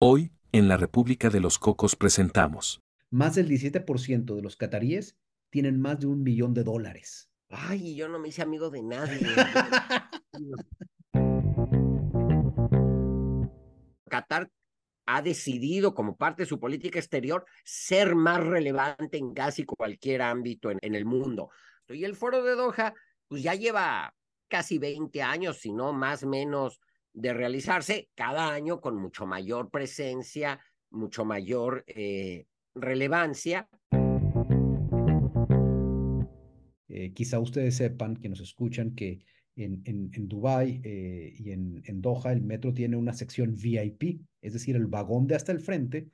Hoy, en la República de los Cocos presentamos. Más del 17% de los cataríes tienen más de un millón de dólares. Ay, yo no me hice amigo de nadie. Qatar ha decidido, como parte de su política exterior, ser más relevante en casi cualquier ámbito en, en el mundo. Y el foro de Doha, pues ya lleva casi 20 años, si no más o menos, de realizarse cada año con mucho mayor presencia, mucho mayor eh, relevancia. Eh, quizá ustedes sepan, que nos escuchan, que en, en, en Dubái eh, y en, en Doha el metro tiene una sección VIP, es decir, el vagón de hasta el frente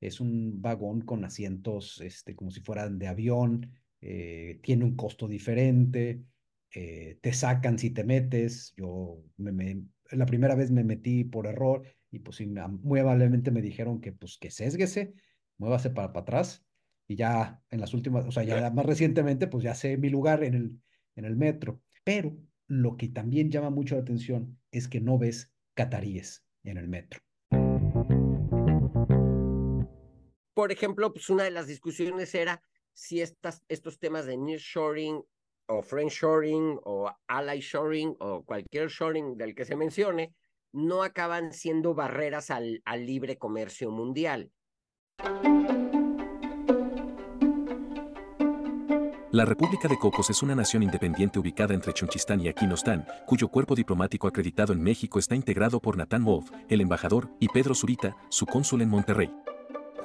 es un vagón con asientos este, como si fueran de avión, tiene un costo diferente, te sacan si te metes. Yo me, me, la primera vez me metí por error y pues muy amablemente me dijeron que pues que sesguese, muévase para, para atrás y ya en las últimas, o sea, ya más recientemente pues ya sé mi lugar en el, en el metro. Pero lo que también llama mucho la atención es que no ves cataríes en el metro. Por ejemplo, pues una de las discusiones era si estas, estos temas de nearshoring o friendshoring o ally shoring o cualquier shoring del que se mencione, no acaban siendo barreras al, al libre comercio mundial. La República de Cocos es una nación independiente ubicada entre Chonchistán y Aquinostán, cuyo cuerpo diplomático acreditado en México está integrado por Natán Wolf, el embajador, y Pedro Zurita, su cónsul en Monterrey.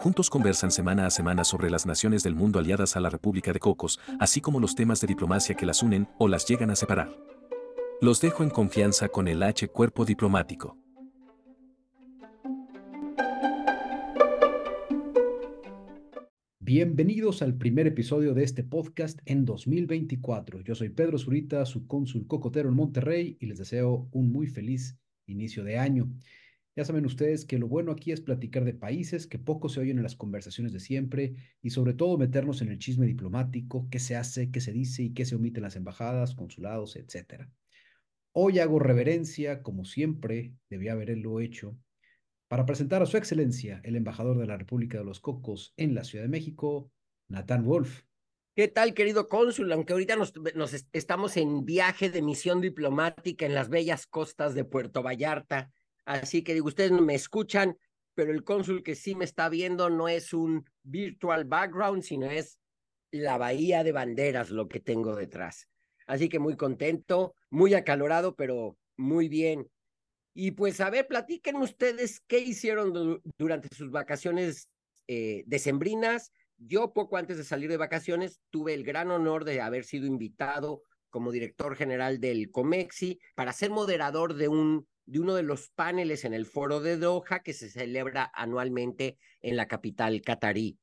Juntos conversan semana a semana sobre las naciones del mundo aliadas a la República de Cocos, así como los temas de diplomacia que las unen o las llegan a separar. Los dejo en confianza con el H Cuerpo Diplomático. Bienvenidos al primer episodio de este podcast en 2024. Yo soy Pedro Zurita, su cónsul cocotero en Monterrey y les deseo un muy feliz inicio de año. Ya saben ustedes que lo bueno aquí es platicar de países que poco se oyen en las conversaciones de siempre y sobre todo meternos en el chisme diplomático, qué se hace, qué se dice y qué se omite en las embajadas, consulados, etc. Hoy hago reverencia, como siempre debía haberlo hecho, para presentar a su excelencia, el embajador de la República de los Cocos en la Ciudad de México, Nathan Wolf. ¿Qué tal, querido cónsul? Aunque ahorita nos, nos estamos en viaje de misión diplomática en las bellas costas de Puerto Vallarta, Así que digo, ustedes me escuchan, pero el cónsul que sí me está viendo no es un virtual background, sino es la bahía de banderas lo que tengo detrás. Así que muy contento, muy acalorado, pero muy bien. Y pues a ver, platiquen ustedes qué hicieron durante sus vacaciones eh, decembrinas. Yo poco antes de salir de vacaciones tuve el gran honor de haber sido invitado como director general del COMEXI para ser moderador de un de uno de los paneles en el foro de Doha que se celebra anualmente en la capital catarí.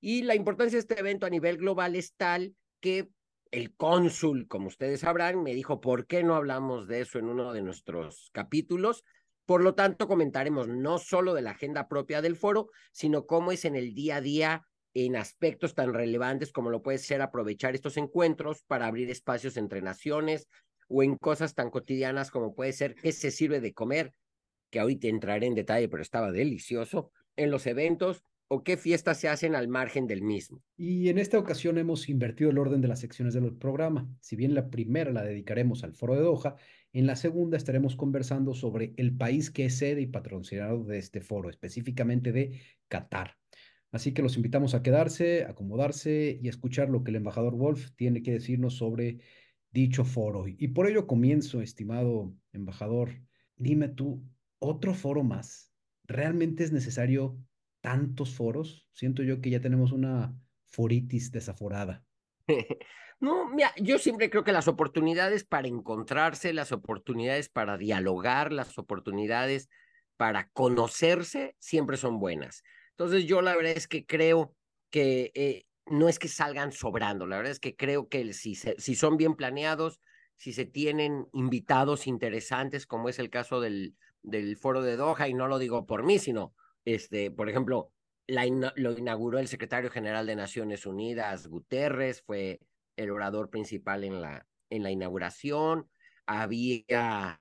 Y la importancia de este evento a nivel global es tal que el cónsul, como ustedes sabrán, me dijo, ¿por qué no hablamos de eso en uno de nuestros capítulos? Por lo tanto, comentaremos no solo de la agenda propia del foro, sino cómo es en el día a día en aspectos tan relevantes como lo puede ser aprovechar estos encuentros para abrir espacios entre naciones, o en cosas tan cotidianas como puede ser qué se sirve de comer, que ahorita entraré en detalle, pero estaba delicioso, en los eventos o qué fiestas se hacen al margen del mismo. Y en esta ocasión hemos invertido el orden de las secciones del programa. Si bien la primera la dedicaremos al foro de Doha, en la segunda estaremos conversando sobre el país que es sede y patrocinador de este foro, específicamente de Qatar. Así que los invitamos a quedarse, acomodarse y escuchar lo que el embajador Wolf tiene que decirnos sobre dicho foro. Y por ello comienzo, estimado embajador, dime tú, ¿otro foro más? ¿Realmente es necesario tantos foros? Siento yo que ya tenemos una foritis desaforada. No, mira, yo siempre creo que las oportunidades para encontrarse, las oportunidades para dialogar, las oportunidades para conocerse, siempre son buenas. Entonces yo la verdad es que creo que eh, no es que salgan sobrando, la verdad es que creo que si, si son bien planeados, si se tienen invitados interesantes, como es el caso del, del foro de Doha, y no lo digo por mí, sino, este, por ejemplo, la, lo inauguró el secretario general de Naciones Unidas, Guterres, fue el orador principal en la, en la inauguración, había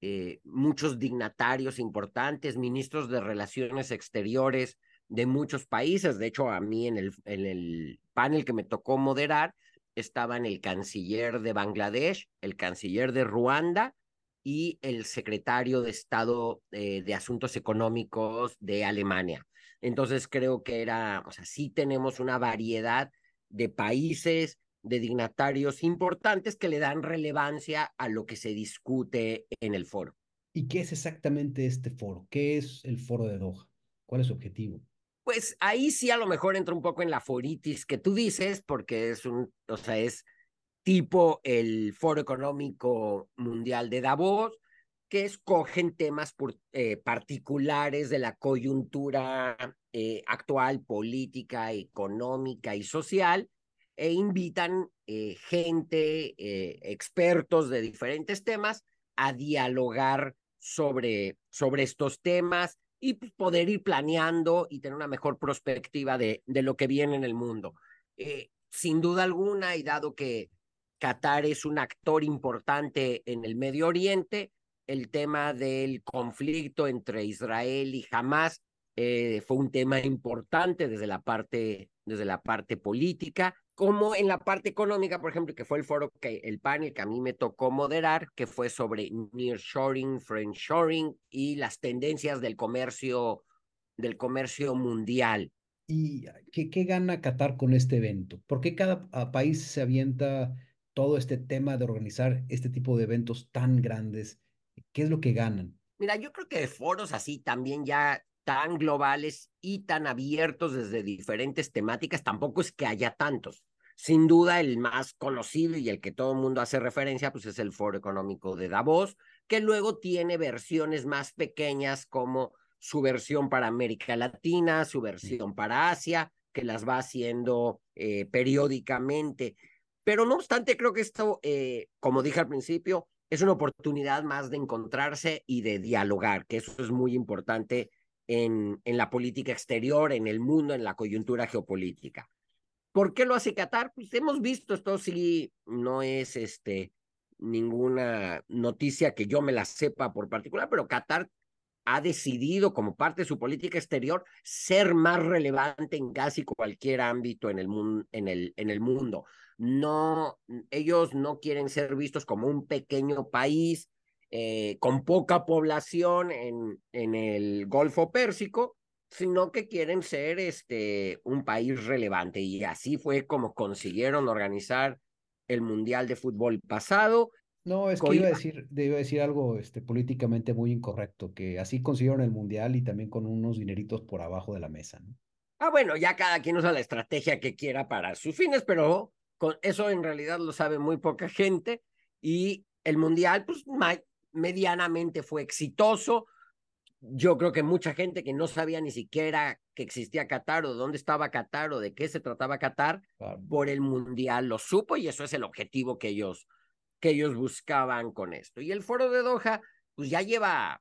eh, muchos dignatarios importantes, ministros de relaciones exteriores de muchos países. De hecho, a mí en el, en el panel que me tocó moderar estaban el canciller de Bangladesh, el canciller de Ruanda y el secretario de Estado eh, de Asuntos Económicos de Alemania. Entonces creo que era, o sea, sí tenemos una variedad de países, de dignatarios importantes que le dan relevancia a lo que se discute en el foro. ¿Y qué es exactamente este foro? ¿Qué es el foro de Doha? ¿Cuál es su objetivo? Pues ahí sí a lo mejor entra un poco en la foritis que tú dices, porque es un, o sea, es tipo el Foro Económico Mundial de Davos, que escogen temas eh, particulares de la coyuntura eh, actual, política, económica y social, e invitan eh, gente, expertos de diferentes temas, a dialogar sobre, sobre estos temas y poder ir planeando y tener una mejor perspectiva de, de lo que viene en el mundo. sin duda alguna, y dado que Qatar es un actor importante en el Medio Oriente, el tema del conflicto entre Israel y Hamas eh, fue un tema importante desde la parte desde la parte política, como en la parte económica, por ejemplo, que fue el foro que el panel que a mí me tocó moderar, que fue sobre nearshoring, friendshoring y las tendencias del comercio del comercio mundial. ¿Y qué, qué gana Qatar con este evento? ¿Por qué cada país se avienta todo este tema de organizar este tipo de eventos tan grandes ¿Qué es lo que ganan? Mira, yo creo que foros así también ya tan globales y tan abiertos desde diferentes temáticas, tampoco es que haya tantos. Sin duda, el más conocido y el que todo el mundo hace referencia, pues es el Foro Económico de Davos, que luego tiene versiones más pequeñas como su versión para América Latina, su versión para Asia, que las va haciendo eh, periódicamente. Pero no obstante, creo que esto, eh, como dije al principio, es una oportunidad más de encontrarse y de dialogar, que eso es muy importante en, en la política exterior, en el mundo, en la coyuntura geopolítica. ¿Por qué lo hace Qatar? Pues hemos visto, esto sí no es este, ninguna noticia que yo me la sepa por particular, pero Qatar ha decidido como parte de su política exterior ser más relevante en casi cualquier ámbito en el, en el, en el mundo no, ellos no quieren ser vistos como un pequeño país eh, con poca población en, en el Golfo Pérsico, sino que quieren ser este, un país relevante. Y así fue como consiguieron organizar el Mundial de Fútbol pasado. No, es que iba a decir, iba a decir algo este, políticamente muy incorrecto, que así consiguieron el Mundial y también con unos dineritos por abajo de la mesa. Ah, bueno, ya cada quien usa la estrategia que quiera para sus fines, pero eso en realidad lo sabe muy poca gente y el mundial pues medianamente fue exitoso. Yo creo que mucha gente que no sabía ni siquiera que existía Qatar o dónde estaba Qatar o de qué se trataba Qatar por el mundial lo supo y eso es el objetivo que ellos que ellos buscaban con esto. Y el foro de Doha pues ya lleva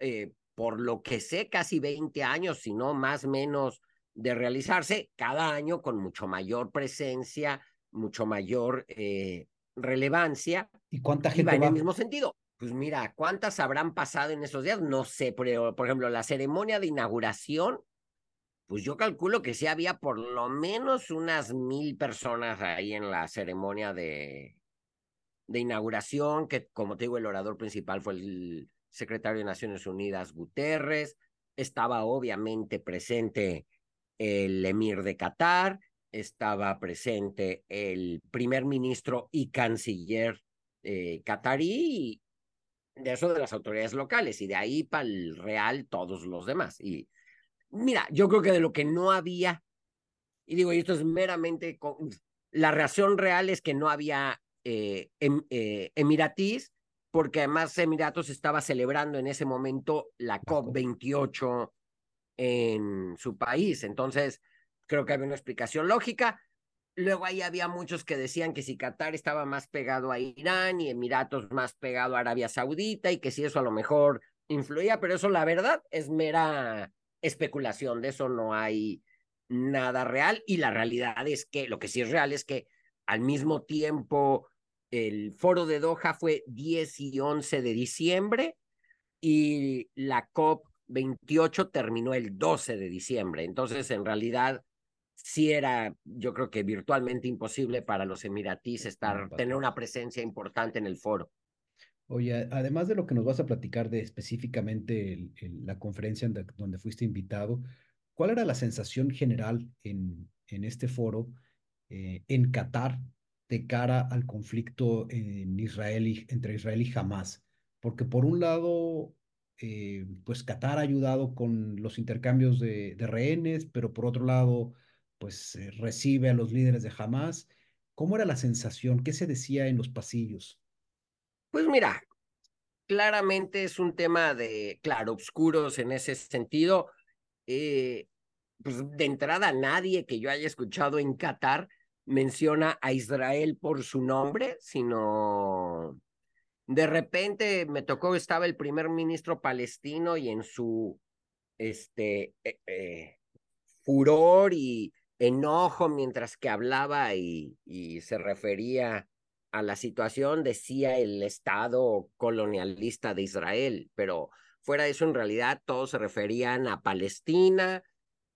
eh, por lo que sé casi 20 años, si no más menos de realizarse cada año con mucho mayor presencia, mucho mayor eh, relevancia. ¿Y cuánta gente va en el mismo sentido? Pues mira, ¿cuántas habrán pasado en esos días? No sé, pero por ejemplo, la ceremonia de inauguración, pues yo calculo que sí había por lo menos unas mil personas ahí en la ceremonia de, de inauguración, que como te digo, el orador principal fue el secretario de Naciones Unidas, Guterres, estaba obviamente presente el emir de Qatar, estaba presente el primer ministro y canciller eh, catarí, de eso de las autoridades locales, y de ahí para el real todos los demás. Y mira, yo creo que de lo que no había, y digo, y esto es meramente, la reacción real es que no había eh, em, eh, emiratís, porque además Emiratos estaba celebrando en ese momento la COP28 en su país. Entonces, creo que había una explicación lógica. Luego ahí había muchos que decían que si Qatar estaba más pegado a Irán y Emiratos más pegado a Arabia Saudita y que si eso a lo mejor influía, pero eso la verdad es mera especulación, de eso no hay nada real y la realidad es que lo que sí es real es que al mismo tiempo el foro de Doha fue 10 y 11 de diciembre y la COP28 terminó el 12 de diciembre. Entonces, en realidad, sí era, yo creo que virtualmente imposible para los emiratíes estar, tener una presencia importante en el foro. Oye, además de lo que nos vas a platicar de específicamente la conferencia donde fuiste invitado, ¿cuál era la sensación general en, en este foro eh, en Qatar de cara al conflicto en Israel entre Israel y Hamas? Porque por un lado, eh, pues Qatar ha ayudado con los intercambios de, rehenes, pero por otro lado, pues eh, recibe a los líderes de Hamas. ¿Cómo era la sensación? ¿Qué se decía en los pasillos? Pues mira, claramente es un tema de claroscuros en ese sentido. Eh, pues de entrada, nadie que yo haya escuchado en Qatar menciona a Israel por su nombre, sino de repente me tocó, estaba el primer ministro palestino y en su este eh, furor y enojo mientras que hablaba y, y se refería a la situación, decía el Estado colonialista de Israel, pero fuera de eso, en realidad todos se referían a Palestina,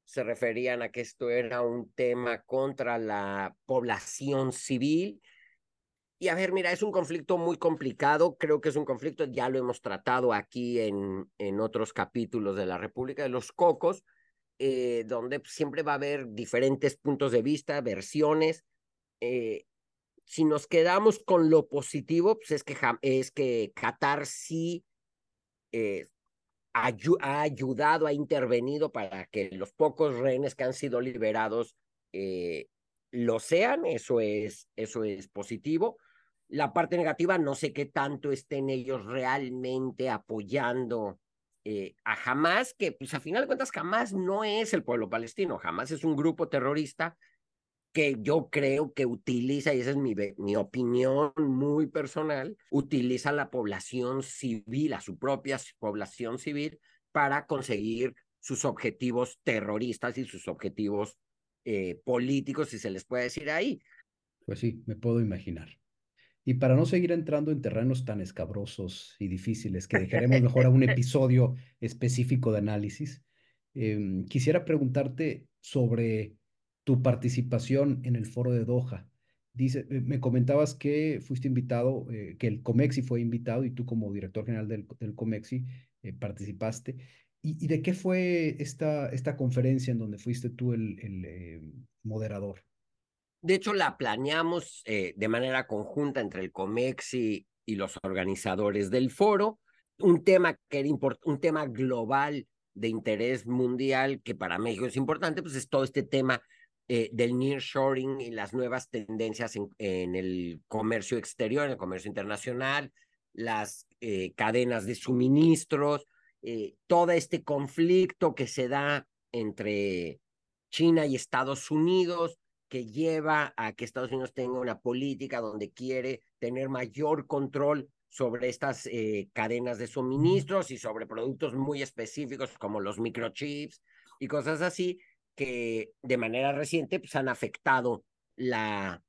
se referían a que esto era un tema contra la población civil. Y a ver, mira, es un conflicto muy complicado, creo que es un conflicto, ya lo hemos tratado aquí en, en otros capítulos de la República de los Cocos, eh, donde siempre va a haber diferentes puntos de vista, versiones. Eh, si nos quedamos con lo positivo, pues es que, es que Qatar sí eh, ha ayudado, ha intervenido para que los pocos rehenes que han sido liberados lo sean, eso es, eso es positivo. La parte negativa, no sé qué tanto estén ellos realmente apoyando eh, a Hamas, que pues a final de cuentas Hamas no es el pueblo palestino, Hamas es un grupo terrorista que yo creo que utiliza, y esa es mi, mi opinión muy personal, utiliza la población civil, a su propia población civil, para conseguir sus objetivos terroristas y sus objetivos eh, políticos, si se les puede decir ahí. Pues sí, me puedo imaginar. Y para no seguir entrando en terrenos tan escabrosos y difíciles, que dejaremos mejor a un episodio específico de análisis, em, quisiera preguntarte sobre tu participación en el foro de Doha. Dice, eh, me comentabas que fuiste invitado, eh, que el COMEXI fue invitado y tú como director general del, del COMEXI eh, participaste. ¿Y, de qué fue esta, esta conferencia en donde fuiste tú el, el moderador? De hecho, la planeamos de manera conjunta entre el COMEXI y los organizadores del foro. Un tema que era un tema global de interés mundial que para México es importante, pues es todo este tema eh, del nearshoring y las nuevas tendencias en, el comercio exterior, en el comercio internacional, las eh, cadenas de suministros, eh, todo este conflicto que se da entre China y Estados Unidos, que lleva a que Estados Unidos tenga una política donde quiere tener mayor control sobre estas cadenas de suministros y sobre productos muy específicos como los microchips y cosas así, que de manera reciente pues, han afectado la,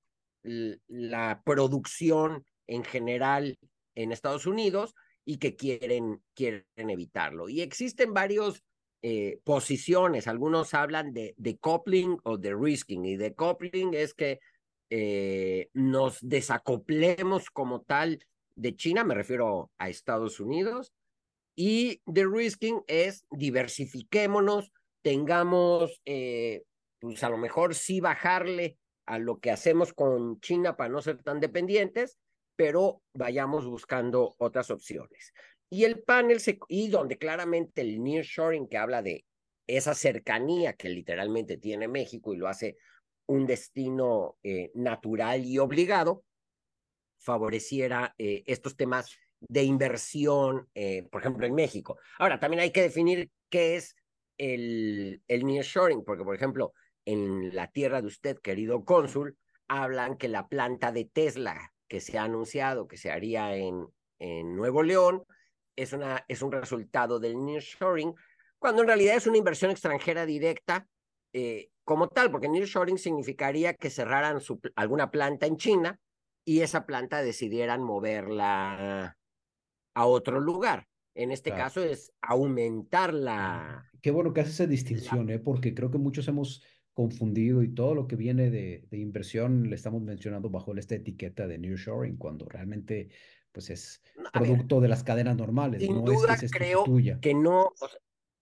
la producción en general en Estados Unidos y que quieren, quieren evitarlo. Y existen varias eh, posiciones, algunos hablan de, de coupling o de risking, y de coupling es que eh, nos desacoplemos como tal de China, me refiero a Estados Unidos, y de risking es diversifiquémonos tengamos, eh, pues a lo mejor sí bajarle a lo que hacemos con China para no ser tan dependientes, pero vayamos buscando otras opciones. Y el panel, se, y donde claramente el nearshoring que habla de esa cercanía que literalmente tiene México y lo hace un destino eh, natural y obligado, favoreciera eh, estos temas de inversión, por ejemplo, en México. Ahora, también hay que definir qué es el, el nearshoring, porque por ejemplo, en la tierra de usted, querido cónsul, hablan que la planta de Tesla que se ha anunciado que se haría en Nuevo León es, una, es un resultado del nearshoring, cuando en realidad es una inversión extranjera directa eh, como tal, porque nearshoring significaría que cerraran su, alguna planta en China y esa planta decidieran moverla a otro lugar. En este caso es aumentar la... Qué bueno que hace esa distinción, ¿eh? porque creo que muchos hemos confundido y todo lo que viene de, de inversión le estamos mencionando bajo esta etiqueta de nearshoring, cuando realmente pues es producto de las cadenas normales. Sin no duda es que creo que no...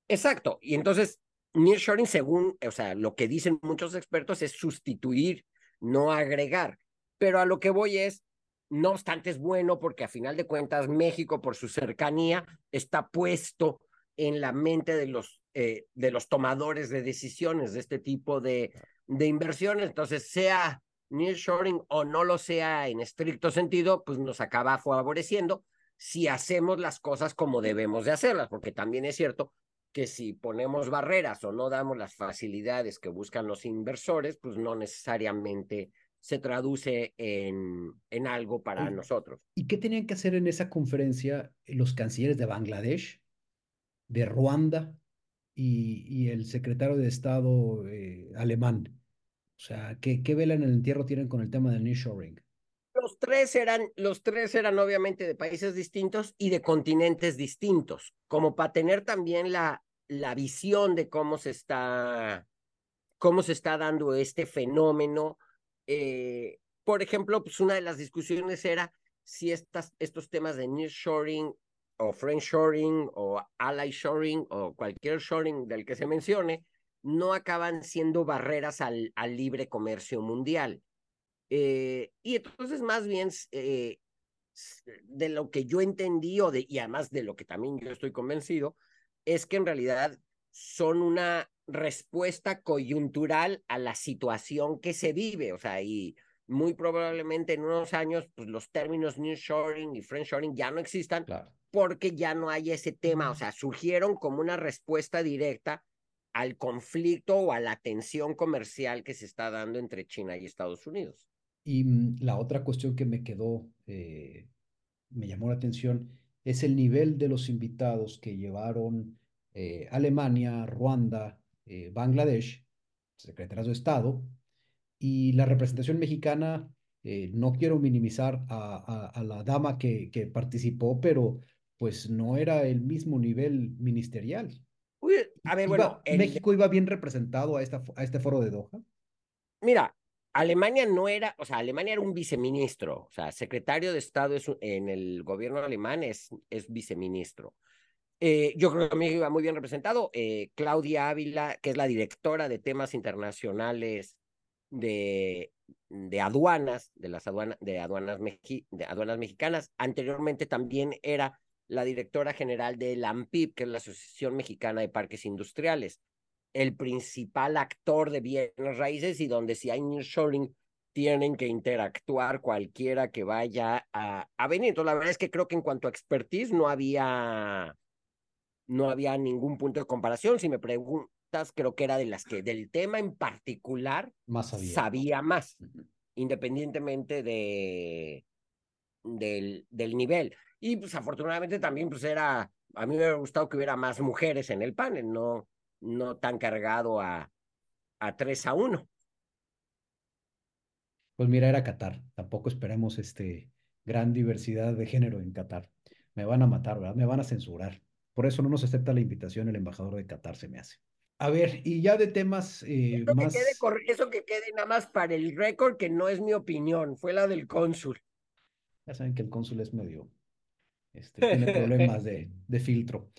exacto, y entonces nearshoring según, o sea, lo que dicen muchos expertos es sustituir, no agregar. Pero a lo que voy es, no obstante es bueno porque a final de cuentas México por su cercanía está puesto en la mente de los, eh, de los tomadores de decisiones de este tipo de, de inversiones. Entonces, sea nearshoring o no lo sea en estricto sentido, pues nos acaba favoreciendo si hacemos las cosas como debemos de hacerlas, porque también es cierto que si ponemos barreras o no damos las facilidades que buscan los inversores, pues no necesariamente se traduce en, en algo para nosotros. ¿Y qué tenían que hacer en esa conferencia los cancilleres de Bangladesh, de Ruanda y, y el secretario de Estado eh, alemán? O sea, ¿qué, ¿qué vela en el entierro tienen con el tema del nearshoring? Los tres eran, los tres eran obviamente de países distintos y de continentes distintos, como para tener también la, la visión de cómo se está, cómo se está dando este fenómeno. Eh, por ejemplo, pues una de las discusiones era si estas, estos temas de nearshoring o friendshoring o ally shoring o cualquier shoring del que se mencione, no acaban siendo barreras al, al libre comercio mundial. Eh, y entonces, más bien, eh, de lo que yo entendí, o de, y además de lo que también yo estoy convencido, es que en realidad son una respuesta coyuntural a la situación que se vive. O sea, y muy probablemente en unos años, pues los términos nearshoring y friendshoring ya no existan porque ya no hay ese tema. O sea, surgieron como una respuesta directa al conflicto o a la tensión comercial que se está dando entre China y Estados Unidos. Y mm, la otra cuestión que me quedó, eh, me llamó la atención, es el nivel de los invitados que llevaron eh, Alemania, Ruanda, eh, Bangladesh, secretarios de Estado, y la representación mexicana, no quiero minimizar a, la dama que, que, participó, pero pues no era el mismo nivel ministerial. A ver, bueno. ¿México iba bien representado a, esta, a este foro de Doha? Mira, Alemania no era, o sea, Alemania era un viceministro, o sea, secretario de Estado en el gobierno alemán es, es viceministro. Eh, yo creo que México iba muy bien representado. Eh, Claudia Ávila, que es la directora de temas internacionales de, de aduanas, de las aduanas, de aduanas, de aduanas mexicanas, anteriormente también era la directora general de la AMPIP, que es la Asociación Mexicana de Parques Industriales el principal actor de bienes raíces y donde si hay nearshoring tienen que interactuar cualquiera que vaya a, a venir. Entonces, la verdad es que creo que en cuanto a expertise no había, no había ningún punto de comparación. Si me preguntas, creo que era de las que del tema en particular más sabía, más, independientemente de, del, del nivel. Y pues afortunadamente también pues era, a mí me hubiera gustado que hubiera más mujeres en el panel, no, no tan cargado a, a 3 a 1. Pues mira, era Qatar. Tampoco esperemos este gran diversidad de género en Qatar. Me van a matar, ¿verdad? Me van a censurar. Por eso no nos acepta la invitación el embajador de Qatar, se me hace. A ver, y ya de temas eh, más... eso que quede nada más para el récord, que no es mi opinión, fue la del cónsul. Ya saben que el cónsul es medio... Este, tiene problemas de, de filtro.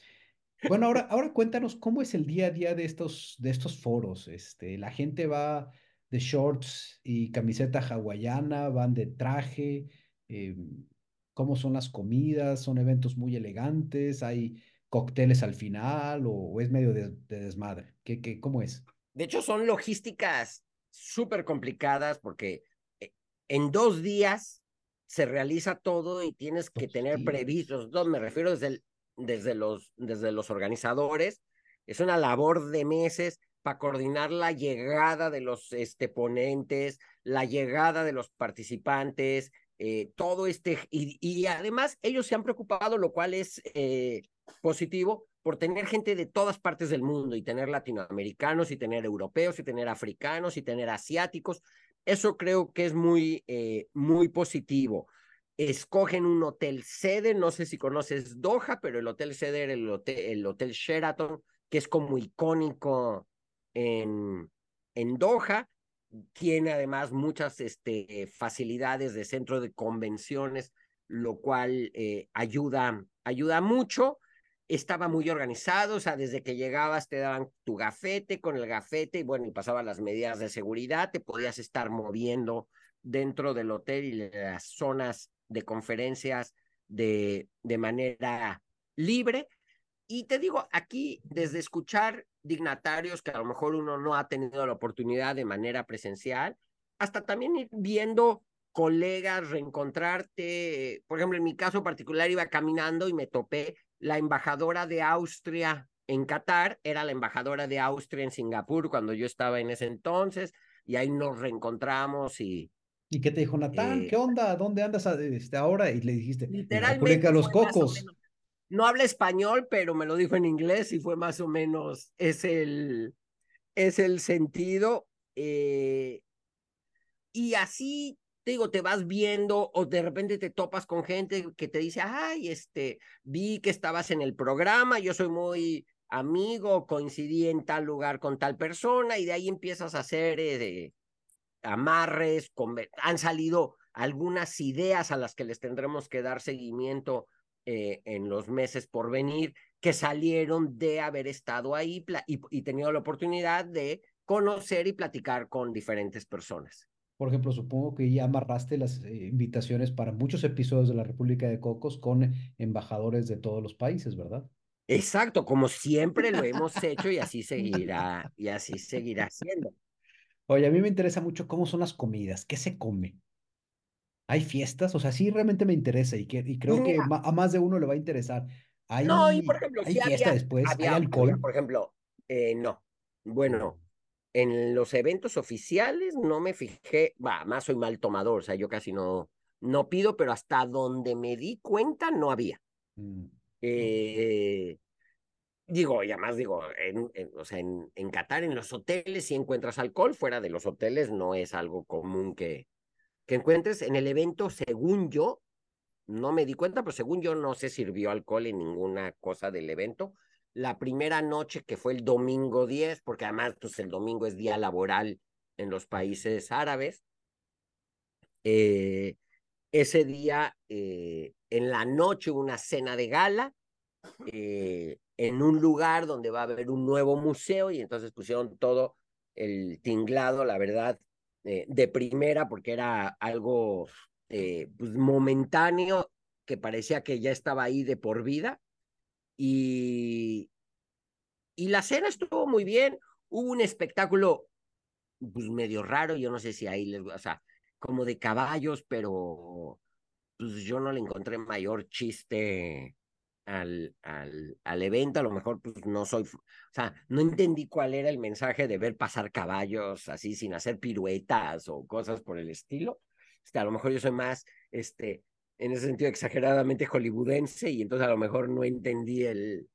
Bueno, ahora, ahora cuéntanos cómo es el día a día de estos, de estos foros. Este, la gente va de shorts y camiseta hawaiana, van de traje, eh, cómo son las comidas, son eventos muy elegantes, hay cócteles al final o, es medio de, desmadre. ¿Qué, qué, ¿Cómo es? De hecho, son logísticas súper complicadas porque eh, en dos días se realiza todo y tienes que tener previstos, dos, me refiero desde el desde los, desde los organizadores. Es una labor de meses para coordinar la llegada de los este, ponentes, la llegada de los participantes, eh, todo este, y, y, además ellos se han preocupado, lo cual es eh, positivo, por tener gente de todas partes del mundo y tener latinoamericanos y tener europeos y tener africanos y tener asiáticos Eso creo que es muy, eh, muy positivo. Escogen un hotel sede, no sé si conoces Doha, pero el hotel sede era el hotel, el hotel Sheraton, que es como icónico en, en Doha. Tiene además muchas este, facilidades de centro de convenciones, lo cual eh, ayuda, ayuda mucho estaba muy organizado, o sea, desde que llegabas te daban tu gafete con el gafete y bueno, y pasaban las medidas de seguridad, te podías estar moviendo dentro del hotel y las zonas de conferencias de, de manera libre. Y te digo, aquí, desde escuchar dignatarios que a lo mejor uno no ha tenido la oportunidad de manera presencial, hasta también ir viendo colegas, reencontrarte. Por ejemplo, en mi caso particular iba caminando y me topé la embajadora de Austria en Qatar, era la embajadora de Austria en Singapur cuando yo estaba en ese entonces, y ahí nos reencontramos y... ¿Y qué te dijo Natán? ¿Qué eh, onda? ¿Dónde andas este, ahora? Y le dijiste, literalmente los Cocos. no habla español, pero me lo dijo en inglés y fue más o menos, es el, es el sentido. Eh, y así te digo, te vas viendo o de repente te topas con gente que te dice, ay, este, vi que estabas en el programa, yo soy muy amigo, coincidí en tal lugar con tal persona y de ahí empiezas a hacer eh, amarres, han salido algunas ideas a las que les tendremos que dar seguimiento eh, en los meses por venir, que salieron de haber estado ahí y, y tenido la oportunidad de conocer y platicar con diferentes personas. Por ejemplo, supongo que ya amarraste las eh, invitaciones para muchos episodios de la República de Cocos con embajadores de todos los países, ¿verdad? Exacto, como siempre lo hemos hecho y así seguirá, y así seguirá siendo. Oye, a mí me interesa mucho cómo son las comidas, qué se come. ¿Hay fiestas? O sea, sí realmente me interesa y, que, y creo que a más de uno le va a interesar. ¿Hay, no, y por ejemplo, ¿hay fiesta después? ¿Hay alcohol? por ejemplo, eh, no. Bueno, en los eventos oficiales no me fijé, va, más soy mal tomador, o sea, yo casi no, no pido, pero hasta donde me di cuenta no había. Mm, eh, digo, y además digo, en, o sea, en, en, Qatar, en los hoteles, si encuentras alcohol, fuera de los hoteles no es algo común que, que encuentres. En el evento, según yo, no me di cuenta, pero según yo no se sirvió alcohol en ninguna cosa del evento la primera noche que fue el domingo 10, porque además pues, el domingo es día laboral en los países árabes. Eh, ese día, eh, en la noche, una cena de gala eh, en un lugar donde va a haber un nuevo museo y entonces pusieron todo el tinglado, la verdad, de primera, porque era algo pues, momentáneo que parecía que ya estaba ahí de por vida y, y la cena estuvo muy bien. Hubo un espectáculo pues medio raro, yo no sé si ahí les, o sea, como de caballos, pero pues yo no le encontré mayor chiste al, al, al evento, a lo mejor pues no soy, o sea, no entendí cuál era el mensaje de ver pasar caballos así sin hacer piruetas o cosas por el estilo. Este, a lo mejor yo soy más, este, en ese sentido exageradamente hollywoodense y entonces a lo mejor no entendí el,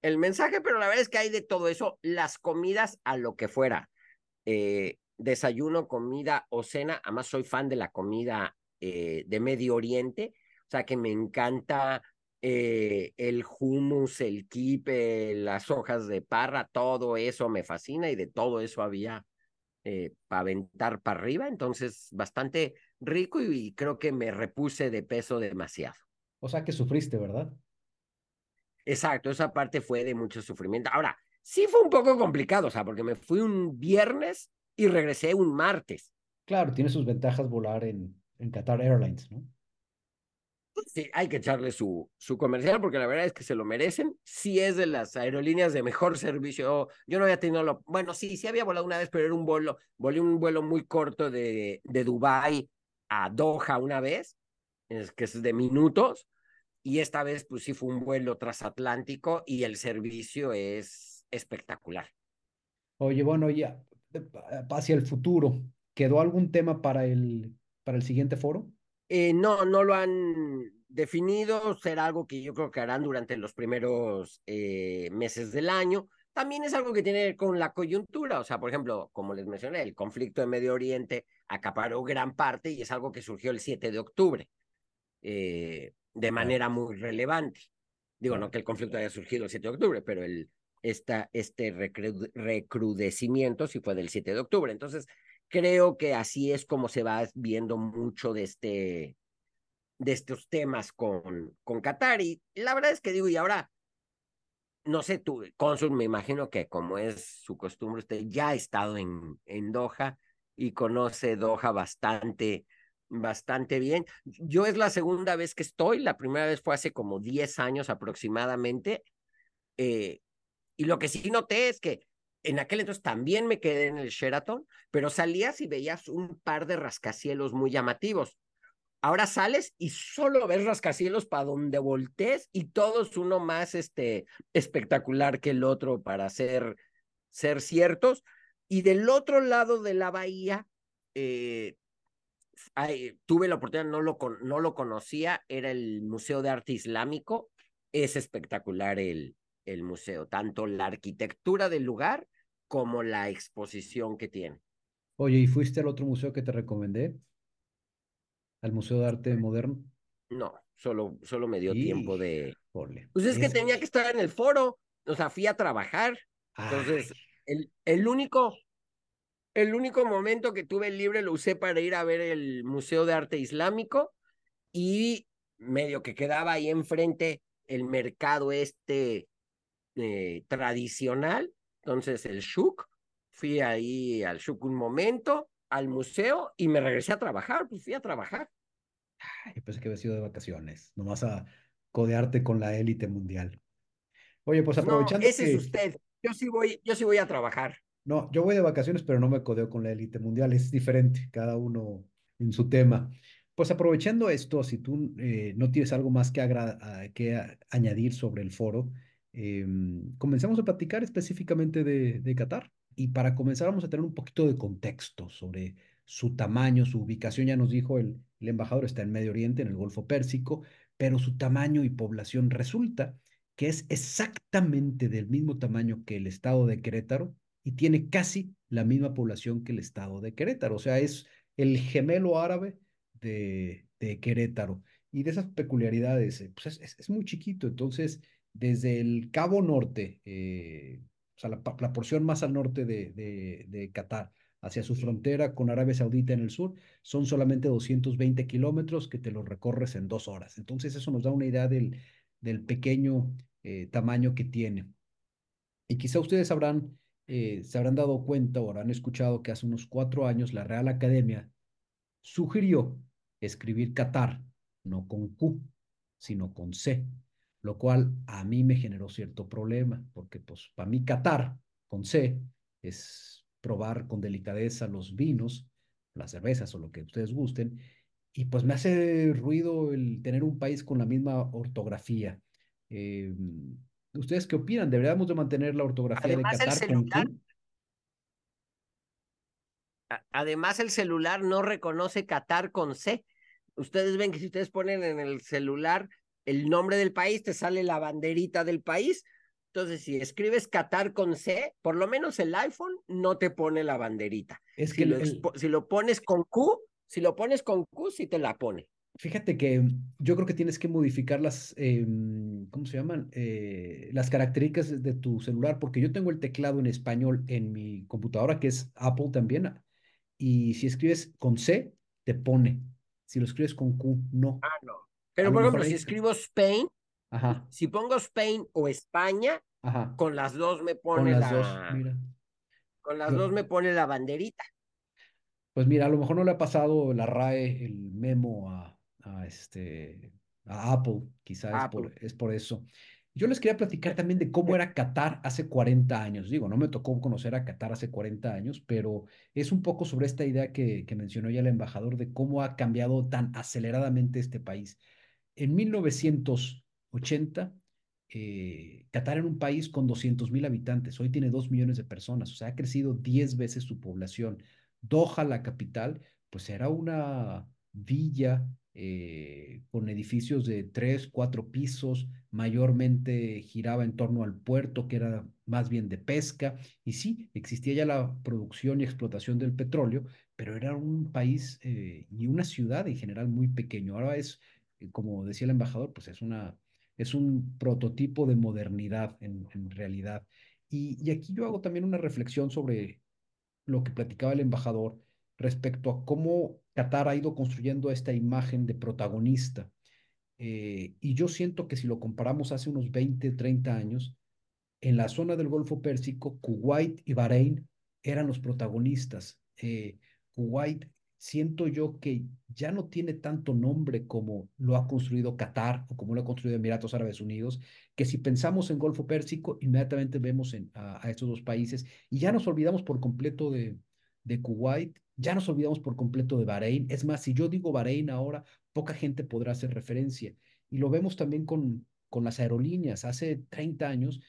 el mensaje, pero la verdad es que hay de todo eso, las comidas a lo que fuera, eh, desayuno, comida o cena, además soy fan de la comida eh, de Medio Oriente, o sea que me encanta eh, el hummus, el kipe, las hojas de parra, todo eso me fascina y de todo eso había para aventar para arriba, entonces bastante rico y, creo que me repuse de peso demasiado. O sea que sufriste, ¿verdad? Exacto, esa parte fue de mucho sufrimiento. Ahora, sí fue un poco complicado, o sea, porque me fui un viernes y regresé un martes. Claro, tiene sus ventajas volar en, en Qatar Airlines, ¿no? Sí, hay que echarle su, su comercial porque la verdad es que se lo merecen. Sí es de las aerolíneas de mejor servicio. Yo no había tenido lo... Bueno, sí, sí había volado una vez, pero era un vuelo, volé un vuelo muy corto de, de Dubái a Doha una vez, es que es de minutos, y esta vez pues sí fue un vuelo transatlántico y el servicio es espectacular. Oye, bueno, ya hacia el futuro, ¿quedó algún tema para el, para el siguiente foro? Eh, no, no lo han definido, será algo que yo creo que harán durante los primeros eh, meses del año. también es algo que tiene con la coyuntura. O sea, por ejemplo, como les mencioné, el conflicto de Medio Oriente acaparó gran parte y es algo que surgió el 7 de octubre eh, de manera muy relevante. Digo, no que el conflicto haya surgido el 7 de octubre, pero el, esta, este recrudecimiento sí fue del 7 de octubre. Entonces, creo que así es como se va viendo mucho de este de estos temas con, con Qatar. Y la verdad es que digo, y ahora, no sé, tú, cónsul, me imagino que como es su costumbre, usted ya ha estado en, en Doha y conoce Doha bastante, bastante bien. Yo es la segunda vez que estoy, la primera vez fue hace como 10 años aproximadamente. Eh, y lo que sí noté es que en aquel entonces también me quedé en el Sheraton, pero salías y veías un par de rascacielos muy llamativos. Ahora sales y solo ves rascacielos para donde voltees y todos uno más este, espectacular que el otro para ser, ser ciertos. Y del otro lado de la bahía, eh, tuve la oportunidad, no lo, no lo conocía, era el Museo de Arte Islámico. Es espectacular el, el museo, tanto la arquitectura del lugar como la exposición que tiene. Oye, ¿y fuiste al otro museo que te recomendé? ¿Al Museo de Arte Moderno? No, solo, solo me dio tiempo de... Pues es que tenía que estar en el foro, o sea, fui a trabajar. Entonces, el, el único, el único momento que tuve libre lo usé para ir a ver el Museo de Arte Islámico y medio que quedaba ahí enfrente el mercado este eh, tradicional, entonces el Shuk, fui ahí al Shuk un momento, al museo y me regresé a trabajar, pues fui a trabajar. Ay, pensé que había sido de vacaciones, nomás a codearte con la élite mundial. Oye, pues No, aprovechando ese que... es usted, yo sí voy, yo sí voy a trabajar. No, yo voy de vacaciones, pero no me codeo con la élite mundial, es diferente, cada uno en su tema. Pues aprovechando esto, si tú eh, no tienes algo más que, que añadir sobre el foro, em, comenzamos a platicar específicamente de, de Qatar. Y para comenzar vamos a tener un poquito de contexto sobre su tamaño, su ubicación. Ya nos dijo el, el embajador, está en Medio Oriente, en el Golfo Pérsico, pero su tamaño y población resulta que es exactamente del mismo tamaño que el estado de Querétaro y tiene casi la misma población que el estado de Querétaro. O sea, es el gemelo árabe de, de Querétaro. Y de esas peculiaridades, eh, pues es, es- es muy chiquito. Entonces, desde el Cabo Norte, eh, o sea, la, porción más al norte de, de, de Qatar, hacia su frontera con Arabia Saudita en el sur, son solamente 220 kilómetros que te los recorres en dos horas. Entonces, eso nos da una idea del, del pequeño eh, tamaño que tiene. Y quizá ustedes habrán, eh, se habrán dado cuenta o habrán escuchado que hace unos cuatro años la Real Academia sugirió escribir Qatar, no con Q, sino con C, lo cual a mí me generó cierto problema, porque pues para mí Qatar con C es probar con delicadeza los vinos, las cervezas o lo que ustedes gusten, y pues me hace ruido el tener un país con la misma ortografía. Eh, ¿Ustedes qué opinan? ¿Deberíamos de mantener la ortografía Además, de el Qatar con celular Además, el celular no reconoce Qatar con C. Ustedes ven que si ustedes ponen en el celular el nombre del país, te sale la banderita del país. Entonces, si escribes Qatar con C, por lo menos el iPhone no te pone la banderita. Es Si que el- lo, el- expo- si lo pones con Q, si lo pones con Q, sí te la pone. Fíjate que yo creo que tienes que modificar las, em, ¿cómo se llaman? Eh, las características de tu celular, porque yo tengo el teclado en español en mi computadora, que es Apple también, y si escribes con C, te pone. Si lo escribes con Q, no. Ah, no. Pero, por ejemplo, si escribo Spain, Ajá, si pongo Spain o España, ajá. con las dos me Con pone las dos, la, mira. con las Yo- dos me pone la banderita. Pues mira, a lo mejor no le ha pasado la RAE, el memo a, a este, a Apple, quizá es por, Apple. es por eso. Yo les quería platicar también de cómo era Qatar hace 40 años. Digo, no me tocó conocer a Qatar hace 40 años, pero es un poco sobre esta idea que, que mencionó ya el embajador de cómo ha cambiado tan aceleradamente este país. En 1980, eh, Qatar era un país con 200 mil habitantes, hoy tiene 2 millones de personas, o sea, ha crecido 10 veces su población. Doha, la capital, pues era una villa eh, con edificios de tres, cuatro pisos, mayormente giraba en torno al puerto, que era más bien de pesca, y sí, existía ya la producción y explotación del petróleo, pero era un país eh, y una ciudad en general muy pequeño. Ahora es, eh, como decía el embajador, pues es una, es un prototipo de modernidad en, realidad. Y aquí yo hago también una reflexión sobre lo que platicaba el embajador respecto a cómo Qatar ha ido construyendo esta imagen de protagonista. Eh, y yo siento que si lo comparamos hace unos 20, 30 años, en la zona del Golfo Pérsico, Kuwait y Bahrein eran los protagonistas. Eh, Kuwait siento yo que ya no tiene tanto nombre como lo ha construido Qatar o como lo ha construido Emiratos Árabes Unidos, que si pensamos en Golfo Pérsico, inmediatamente vemos a, a, estos dos países y ya nos olvidamos por completo de, de Kuwait, ya nos olvidamos por completo de Bahrein. Es más, si yo digo Bahrein ahora, poca gente podrá hacer referencia. Y lo vemos también con, con las aerolíneas. Hace 30 años,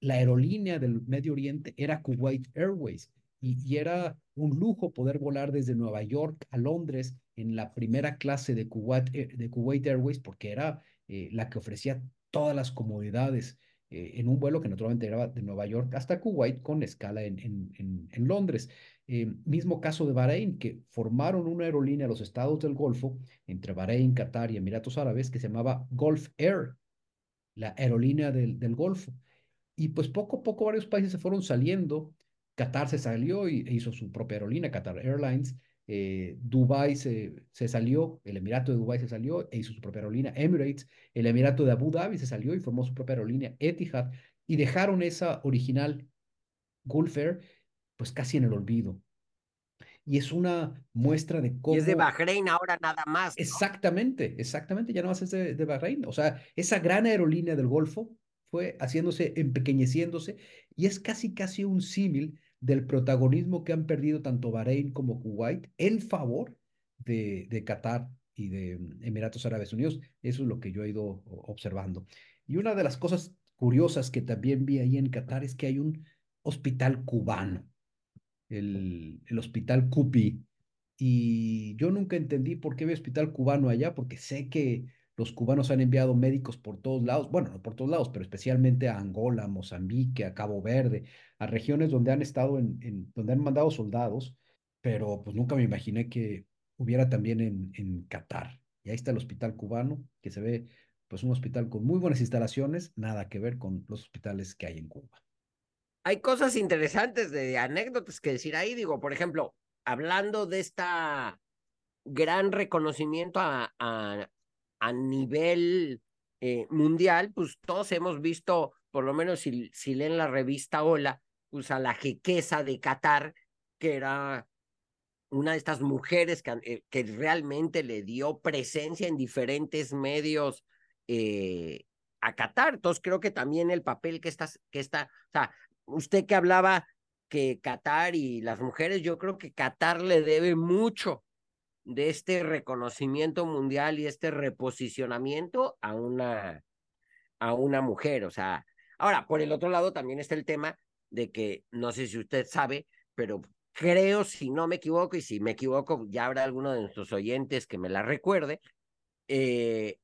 la aerolínea del Medio Oriente era Kuwait Airways y, era un lujo poder volar desde Nueva York a Londres en la primera clase de Kuwait, eh, de Kuwait Airways porque era eh, la que ofrecía todas las comodidades eh, en un vuelo que naturalmente era de Nueva York hasta Kuwait con escala en, en, en, Londres. Eh, mismo caso de Bahrein, que formaron una aerolínea a los estados del Golfo, entre Bahrein, Qatar y Emiratos Árabes, que se llamaba Gulf Air, la aerolínea del, del Golfo. Y pues poco a poco varios países se fueron saliendo. Qatar se salió y, e hizo su propia aerolínea, Qatar Airlines. Eh, Dubai se, se, salió, el Emirato de Dubai se salió e hizo su propia aerolínea. Emirates, el Emirato de Abu Dhabi se salió y formó su propia aerolínea, Etihad, y dejaron esa original Gulf Air pues casi en el olvido. Y es una muestra de cómo... Y es de Bahrein ahora nada más. ¿no? Exactamente, exactamente, ya no más es de, de Bahrein. O sea, esa gran aerolínea del Golfo fue haciéndose, empequeñeciéndose, y es casi, casi un símil del protagonismo que han perdido tanto Bahrein como Kuwait en favor de, de Qatar y de Emiratos Árabes Unidos. Eso es lo que yo he ido observando. Y una de las cosas curiosas que también vi ahí en Qatar es que hay un hospital cubano el, el hospital Cupi. Y yo nunca entendí por qué había hospital cubano allá, porque sé que los cubanos han enviado médicos por todos lados, bueno, no por todos lados, pero especialmente a Angola, Mozambique, a Cabo Verde, a regiones donde han estado en, donde han mandado soldados, pero pues nunca me imaginé que hubiera también en, en Qatar. Y ahí está el hospital cubano, que se ve pues un hospital con muy buenas instalaciones, nada que ver con los hospitales que hay en Cuba hay cosas interesantes de anécdotas que decir ahí. Digo, por ejemplo, hablando de esta gran reconocimiento a, a nivel eh, mundial, pues todos hemos visto, por lo menos si, si leen la revista Hola, pues a la jequesa de Qatar, que era una de estas mujeres que, eh, que realmente le dio presencia en diferentes medios eh, a Qatar. Entonces creo que también el papel que está, que está, o sea, usted que hablaba que Qatar y las mujeres, yo creo que Qatar le debe mucho de este reconocimiento mundial y este reposicionamiento a una, a una mujer. O sea, ahora, por el otro lado también está el tema de que, no sé si usted sabe, pero creo, si no me equivoco, y si me equivoco, ya habrá alguno de nuestros oyentes que me la recuerde, eh,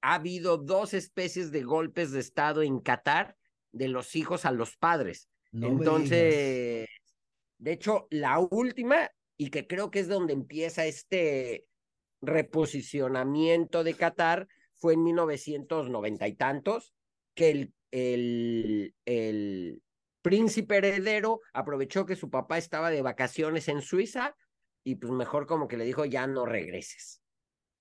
ha habido dos especies de golpes de Estado en Qatar de los hijos a los padres. No Entonces, de hecho, la última, y que creo que es donde empieza este reposicionamiento de Qatar, fue en 1990 y tantos, que el, el, el príncipe heredero aprovechó que su papá estaba de vacaciones en Suiza y pues mejor como que le dijo, ya no regreses.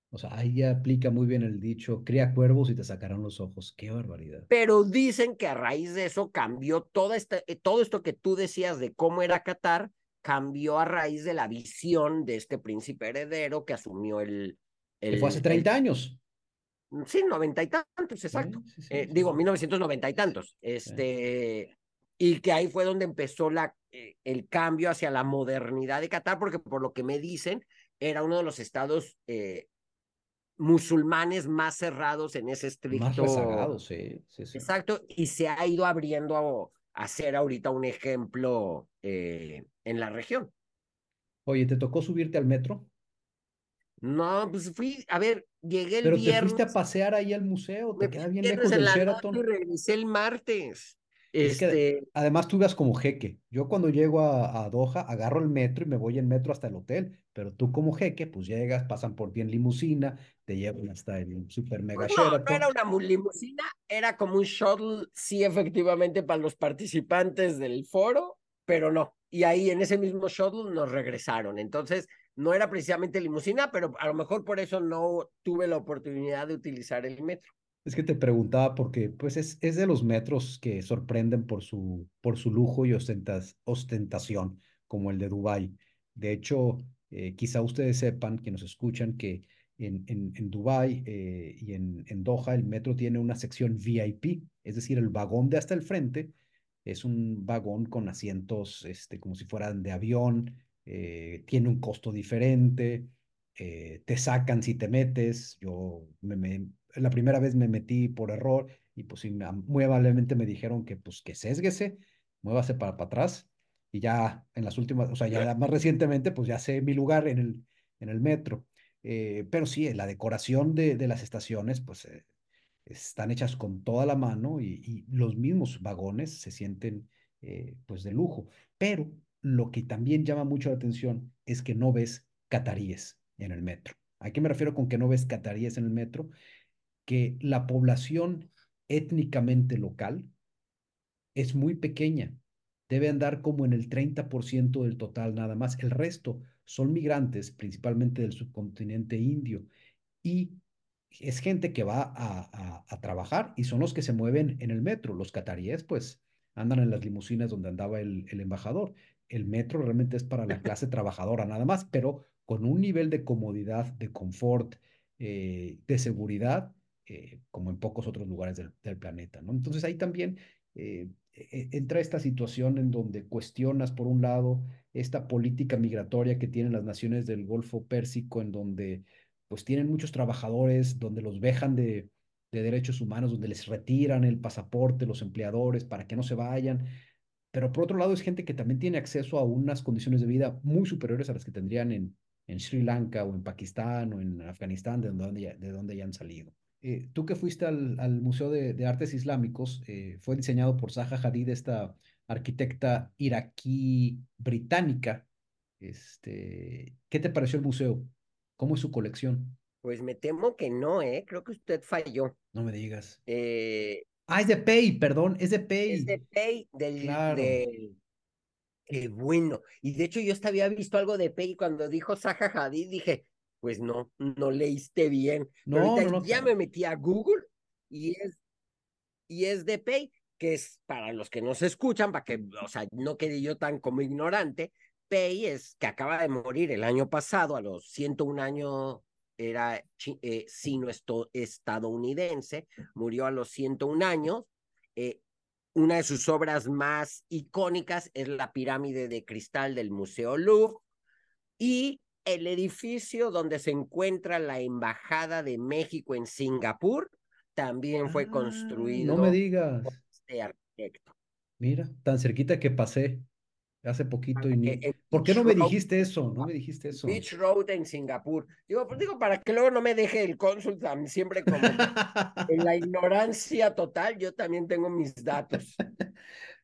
O sea, ahí ya aplica muy bien el dicho, cría cuervos y te sacarán los ojos. Qué barbaridad. Pero dicen que a raíz de eso cambió toda esta, eh, todo esto que tú decías de cómo era Qatar, cambió a raíz de la visión de este príncipe heredero que asumió el... el que fue hace 30 el, años. Sí, noventa y tantos, exacto. Sí, sí, sí, eh, digo, 1990 y tantos. Este, y que ahí fue donde empezó la, eh, el cambio hacia la modernidad de Qatar, porque por lo que me dicen, era uno de los estados eh, musulmanes más cerrados en ese estricto. Más rezagados, sí, sí, Exacto, y se ha ido abriendo a, a ser ahorita un ejemplo eh, en la región. Oye, ¿te tocó subirte al metro? No, pues fui, a ver, llegué el Pero viernes. te fuiste a pasear ahí al museo, te queda bien lejos del Sheraton. noche y regresé el martes. Es que Este, además tú ibas como jeque. Yo cuando llego a, a Doha agarro el metro y me voy en metro hasta el hotel. Pero tú como jeque, pues llegas, pasan por ti en limusina, te llevan hasta el super mega no, no Sheraton. era una mu- limusina, era como un shuttle, sí, efectivamente, para los participantes del foro, pero no. Y ahí en ese mismo shuttle nos regresaron. Entonces, no era precisamente limusina, pero a lo mejor por eso no tuve la oportunidad de utilizar el metro. Es que te preguntaba porque pues es, es de los metros que sorprenden por su, por su lujo y ostentas- ostentación, como el de Dubái. De hecho, eh, quizá ustedes sepan, que nos escuchan, que en, en, en Dubái eh, y en, en Doha el metro tiene una sección VIP, es decir, el vagón de hasta el frente es un vagón con asientos este, como si fueran de avión, eh, tiene un costo diferente, eh, te sacan si te metes. Yo me, me- la primera vez me metí por error y pues muy amablemente me dijeron que pues que sésguese, muévase para, para atrás y ya en las últimas, o sea, ya más recientemente pues ya sé mi lugar en el, en el metro. Eh, pero sí, la decoración de, de las estaciones pues eh, están hechas con toda la mano y, los mismos vagones se sienten eh, pues de lujo. Pero lo que también llama mucho la atención es que no ves cataríes en el metro. ¿A qué me refiero con que no ves cataríes en el metro? Que la población étnicamente local es muy pequeña. Debe andar como en el 30% del total nada más. El resto son migrantes, principalmente del subcontinente indio. Y es gente que va a, a, trabajar y son los que se mueven en el metro. Los cataríes, pues, andan en las limusinas donde andaba el, el embajador. El metro realmente es para la clase trabajadora nada más, pero con un nivel de comodidad, de confort, eh, de seguridad, eh, como en pocos otros lugares del, del planeta, ¿no? Entonces ahí también eh, e- entra esta situación en donde cuestionas, por un lado, esta política migratoria que tienen las naciones del Golfo Pérsico, en donde pues tienen muchos trabajadores, donde los vejan de, de derechos humanos, donde les retiran el pasaporte los empleadores para que no se vayan. Pero por otro lado es gente que también tiene acceso a unas condiciones de vida muy superiores a las que tendrían en, en Sri Lanka o en Pakistán o en Afganistán, de donde, ya, de donde ya han salido. Eh, tú que fuiste al, al Museo de, de Artes Islámicos, eh, fue diseñado por Zaha Hadid, esta arquitecta iraquí británica. Este, ¿qué te pareció el museo? ¿Cómo es su colección? Pues me temo que no, ¿eh? Creo que usted falló. No me digas. Eh, Ah, es de Pay, perdón, es de es Pay. de Pei, del, Claro. del- Qué bueno. Y de hecho yo hasta había visto algo de Pei cuando dijo Zaha Hadid, dije, pues no, no leíste bien. Pero No, ahorita no, no, ya me metí a Google y es, y es de Pei, que es para los que no se escuchan, para que, o sea, no quede yo tan como ignorante. Pei es que acaba de morir el año pasado, a los 101 años, era eh, sino-estadounidense, murió a los 101 años. eh, una de sus obras más icónicas es la pirámide de cristal del Museo Louvre y el edificio donde se encuentra la Embajada de México en Singapur también fue Ah, construido No me digas. por este arquitecto. Mira, tan cerquita que pasé hace poquito y ni... ¿Por qué no me dijiste eso? No me dijiste eso. Beach Road en Singapur. Digo, pues digo, para que luego no me deje el cónsul siempre como en la ignorancia total, yo también tengo mis datos.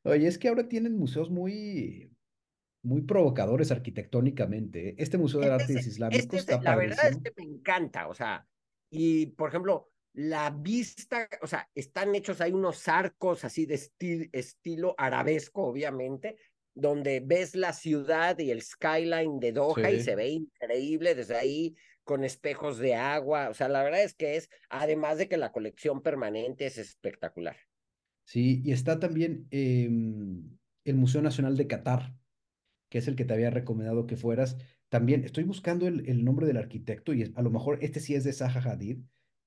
Oye, es que ahora tienen museos muy, muy provocadores arquitectónicamente. ¿eh? Este Museo de Este Artes es- Islámicos este es- está la verdad es padrísimo. que me encanta, o sea, y por ejemplo, la vista, o sea, están hechos, hay unos arcos así de esti- estilo arabesco, obviamente, donde ves la ciudad y el skyline de Doha y se ve increíble desde ahí con espejos de agua, o sea, la verdad es que es, además de que la colección permanente es espectacular. Sí, y está también em, el Museo Nacional de Qatar, que es el que te había recomendado que fueras. También estoy buscando el, el nombre del arquitecto y es- a lo mejor este sí es de Zaha Hadid,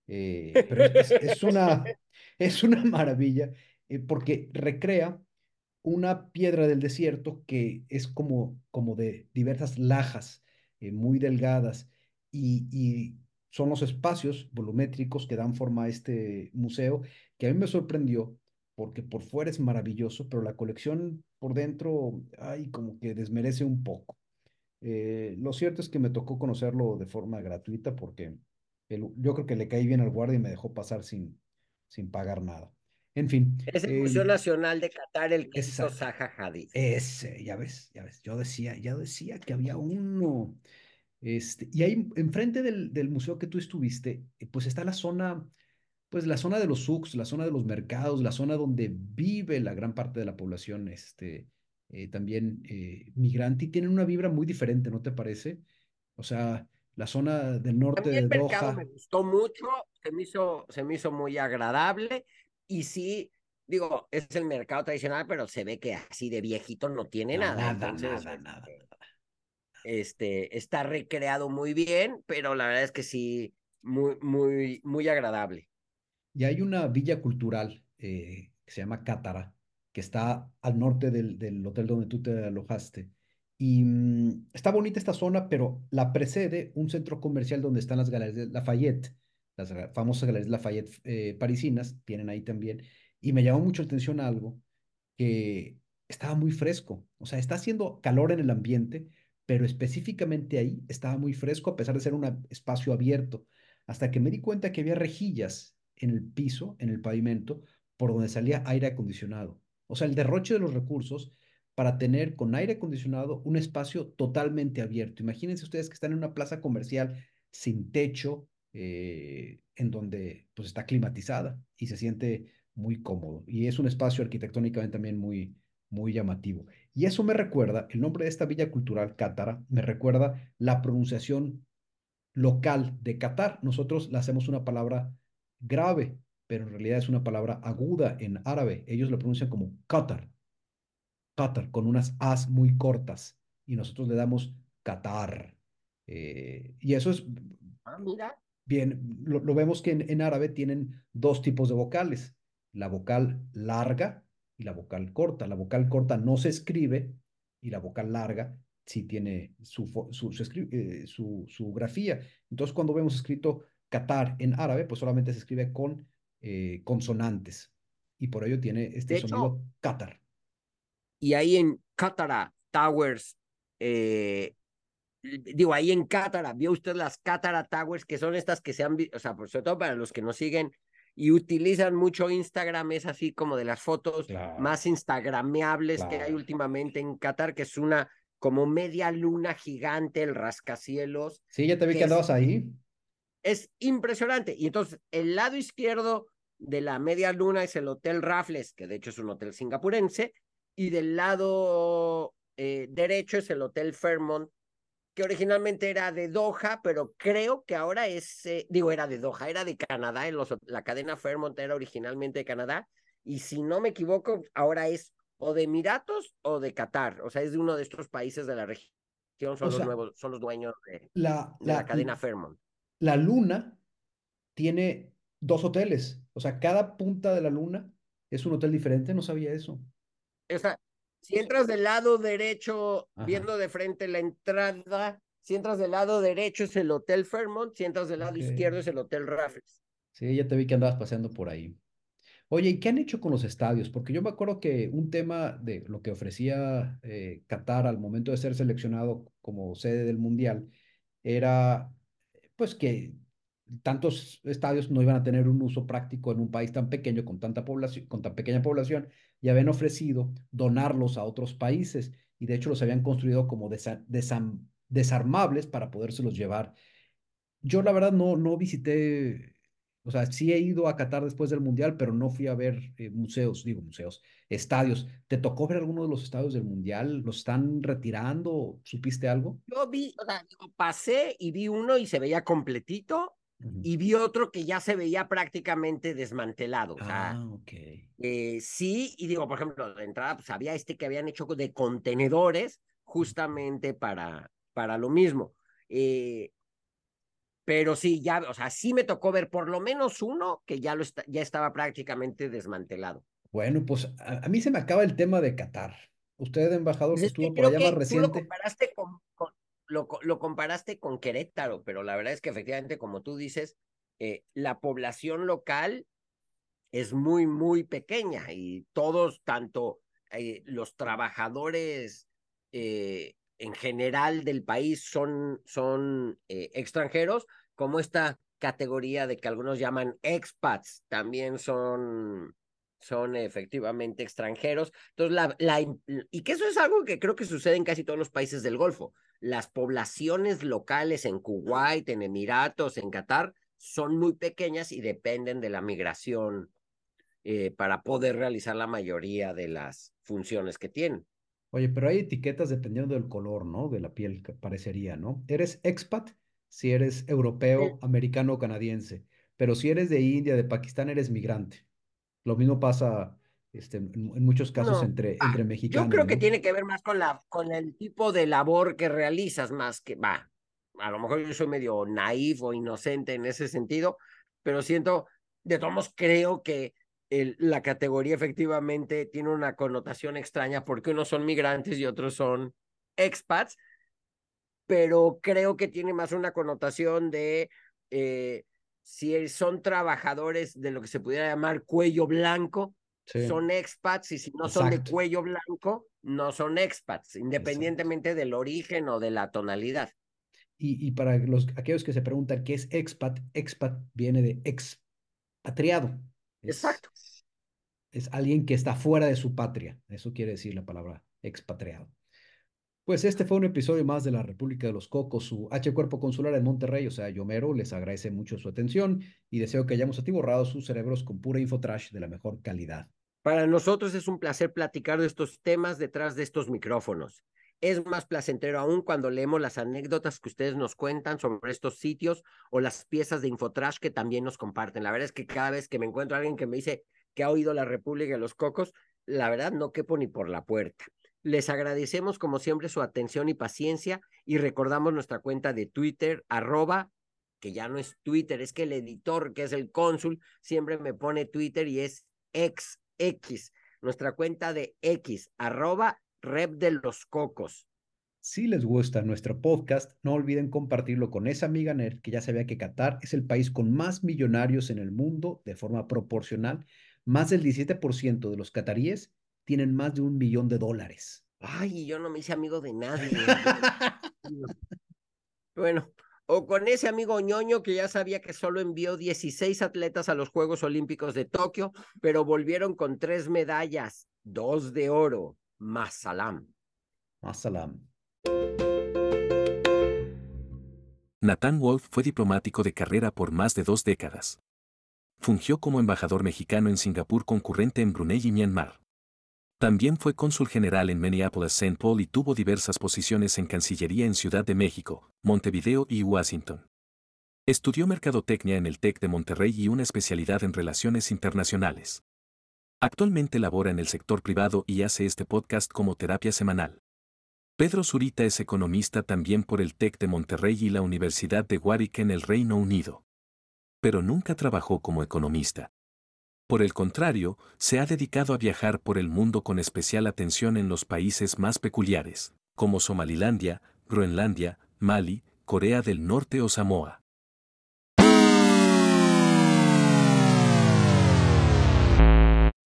eh, pero es, es- es una, es una maravilla eh, porque recrea una piedra del desierto que es como, como de diversas lajas eh, muy delgadas y, son los espacios volumétricos que dan forma a este museo que a mí me sorprendió porque por fuera es maravilloso, pero la colección por dentro, ay, como que desmerece un poco. Eh, lo cierto es que me tocó conocerlo de forma gratuita porque yo creo que le caí bien al guardia y me dejó pasar sin, sin pagar nada. En fin. Es el Museo Nacional de Qatar el que hizo Zaha Hadid. Ese, ya ves, ya ves. Yo decía, ya decía que había uno. Este, y ahí, enfrente del, del museo que tú estuviste, eh, pues está la zona, pues la zona de los souks, la zona de los mercados, la zona donde vive la gran parte de la población, este, eh, también eh, migrante, y tienen una vibra muy diferente, ¿no te parece? O sea, la zona del norte de Doha. me gustó mucho, se me hizo, se me hizo muy agradable y sí, digo, es el mercado tradicional, pero se ve que así de viejito no tiene nada. Nada, nada, nada. Este, está recreado muy bien, pero la verdad es que sí, muy, muy, muy agradable. Y hay una villa cultural eh, que se llama Cátara, que está al norte del, del hotel donde tú te alojaste. Y mm, está bonita esta zona, pero la precede un centro comercial donde están las galerías de Lafayette las famosas galerías Lafayette eh, parisinas, tienen ahí también, y me llamó mucho la atención algo, que estaba muy fresco, o sea, está haciendo calor en el ambiente, pero específicamente ahí estaba muy fresco a pesar de ser un espacio abierto, hasta que me di cuenta que había rejillas en el piso, en el pavimento, por donde salía aire acondicionado. O sea, el derroche de los recursos para tener con aire acondicionado un espacio totalmente abierto. Imagínense ustedes que están en una plaza comercial sin techo, eh, en donde pues está climatizada y se siente muy cómodo. Y es un espacio arquitectónicamente también muy, muy llamativo. Y eso me recuerda, el nombre de esta villa cultural cátara, me recuerda la pronunciación local de Qatar. Nosotros le hacemos una palabra grave, pero en realidad es una palabra aguda en árabe. Ellos lo pronuncian como Qatar. Qatar, con unas as muy cortas. Y nosotros le damos Qatar. Eh, y eso es... Ah. Bien, lo, vemos que en, árabe tienen dos tipos de vocales, la vocal larga y la vocal corta. La vocal corta no se escribe y la vocal larga sí tiene su, su, su, eh, su, grafía. Entonces, cuando vemos escrito Qatar en árabe, pues solamente se escribe con eh, consonantes y por ello tiene este sonido Qatar. Y ahí en Qatar Towers, eh, digo, ahí en Cátara, vio usted las Cátara Towers, que son estas que se han, o sea, sobre todo para los que nos siguen y utilizan mucho Instagram, es así como de las fotos más instagrameables que hay últimamente en Qatar, que es una como media luna gigante, el rascacielos. Sí, ya te vi que, andabas ahí. Es impresionante. Y entonces, el lado izquierdo de la media luna es el Hotel Raffles, que de hecho es un hotel singapurense, y del lado eh, derecho es el Hotel Fairmont, que originalmente era de Doha, pero creo que ahora es, eh, digo, era de Doha, era de Canadá, en los, la cadena Fairmont era originalmente de Canadá, y si no me equivoco, ahora es o de Emiratos o de Qatar, o sea, es de uno de estos países de la región, son, los, nuevos, son los dueños de la, la, cadena Fairmont. La luna tiene dos hoteles, o sea, cada punta de la luna es un hotel diferente, no sabía eso. O sea, si entras del lado derecho, viendo de frente la entrada, si entras del lado derecho es el Hotel Fairmont, si entras del lado izquierdo es el Hotel Raffles. Sí, ya te vi que andabas paseando por ahí. Oye, ¿y qué han hecho con los estadios? Porque yo me acuerdo que un tema de lo que ofrecía eh, Qatar al momento de ser seleccionado como sede del Mundial era, pues, que tantos estadios no iban a tener un uso práctico en un país tan pequeño, con tanta población, con tan pequeña población, y habían ofrecido donarlos a otros países, y de hecho los habían construido como desarmables para podérselos llevar. Yo la verdad no, no visité, o sea, sí he ido a Qatar después del Mundial, pero no fui a ver eh, museos, digo museos, estadios. ¿Te tocó ver alguno de los estadios del Mundial? ¿Los están retirando? ¿Supiste algo? Yo vi, o sea, pasé y vi uno y se veía completito y vi otro que ya se veía prácticamente desmantelado. ah, ok. Eh, sí, y digo, por ejemplo, de entrada, pues había este que habían hecho de contenedores justamente para, para lo mismo. Eh, pero sí, ya, o sea, sí me tocó ver por lo menos uno que ya, lo ya estaba prácticamente desmantelado. Bueno, pues a, mí se me acaba el tema de Qatar. Usted, embajador, pues estuvo por allá más reciente. Tú lo comparaste con, lo, comparaste con Querétaro, pero la verdad es que efectivamente, como tú dices, eh, la población local es muy, muy pequeña y todos, tanto eh, los trabajadores eh, en general del país son, son extranjeros, como esta categoría de que algunos llaman expats, también son, son efectivamente extranjeros. Entonces, la, la, y que eso es algo que creo que sucede en casi todos los países del Golfo. Las poblaciones locales en Kuwait, en Emiratos, en Qatar, son muy pequeñas y dependen de la migración eh, para poder realizar la mayoría de las funciones que tienen. Oye, pero hay etiquetas dependiendo del color, ¿no? De la piel, parecería, ¿no? Eres expat si eres europeo, americano o canadiense, pero si eres de India, de Pakistán, eres migrante. Lo mismo pasa este, en, muchos casos entre, ah, entre mexicanos. Yo creo que tiene que ver más con, la, con el tipo de labor que realizas, más que, va, a lo mejor yo soy medio naif o inocente en ese sentido, pero siento, de todos modos, creo que la categoría efectivamente tiene una connotación extraña porque unos son migrantes y otros son expats, pero creo que tiene más una connotación de eh, si son trabajadores de lo que se pudiera llamar cuello blanco, son expats y si no son de cuello blanco, no son expats, independientemente del origen o de la tonalidad. Y, para los, aquellos que se preguntan qué es expat, expat viene de expatriado. Exacto. Es alguien que está fuera de su patria. Eso quiere decir la palabra expatriado. Pues este fue un episodio más de la República de los Cocos, su H Cuerpo Consular en Monterrey, o sea, Yomero, les agradece mucho su atención y deseo que hayamos atiborrado sus cerebros con pura infotrash de la mejor calidad. Para nosotros es un placer platicar de estos temas detrás de estos micrófonos es más placentero aún cuando leemos las anécdotas que ustedes nos cuentan sobre estos sitios o las piezas de Infotrash que también nos comparten. La verdad es que cada vez que me encuentro a alguien que me dice que ha oído la República de los Cocos, la verdad no quepo ni por la puerta. Les agradecemos como siempre su atención y paciencia y recordamos nuestra cuenta de Twitter, arroba, que ya no es Twitter, es que el editor, que es el cónsul, siempre me pone Twitter y es XX. Nuestra cuenta de X, arroba Rep de los Cocos. Si les gusta nuestro podcast, no olviden compartirlo con esa amiga nerd que ya sabía que Qatar es el país con más millonarios en el mundo de forma proporcional. Más del 17% de los cataríes tienen más de un millón de dólares. Ay, yo no me hice amigo de nadie. bueno, o con ese amigo ñoño que ya sabía que solo envió 16 atletas a los Juegos Olímpicos de Tokio, pero volvieron con tres medallas, dos de oro, Masalam. Masalam. Nathan Wolf fue diplomático de carrera por más de dos décadas. Fungió como embajador mexicano en Singapur concurrente en Brunei y Myanmar. También fue cónsul general en Minneapolis, St. Paul y tuvo diversas posiciones en Cancillería en Ciudad de México, Montevideo y Washington. Estudió mercadotecnia en el TEC de Monterrey y una especialidad en relaciones internacionales. Actualmente labora en el sector privado y hace este podcast como terapia semanal. Pedro Zurita es economista también por el TEC de Monterrey y la Universidad de Warwick en el Reino Unido. Pero nunca trabajó como economista. Por el contrario, se ha dedicado a viajar por el mundo con especial atención en los países más peculiares, como Somalilandia, Groenlandia, Mali, Corea del Norte o Samoa.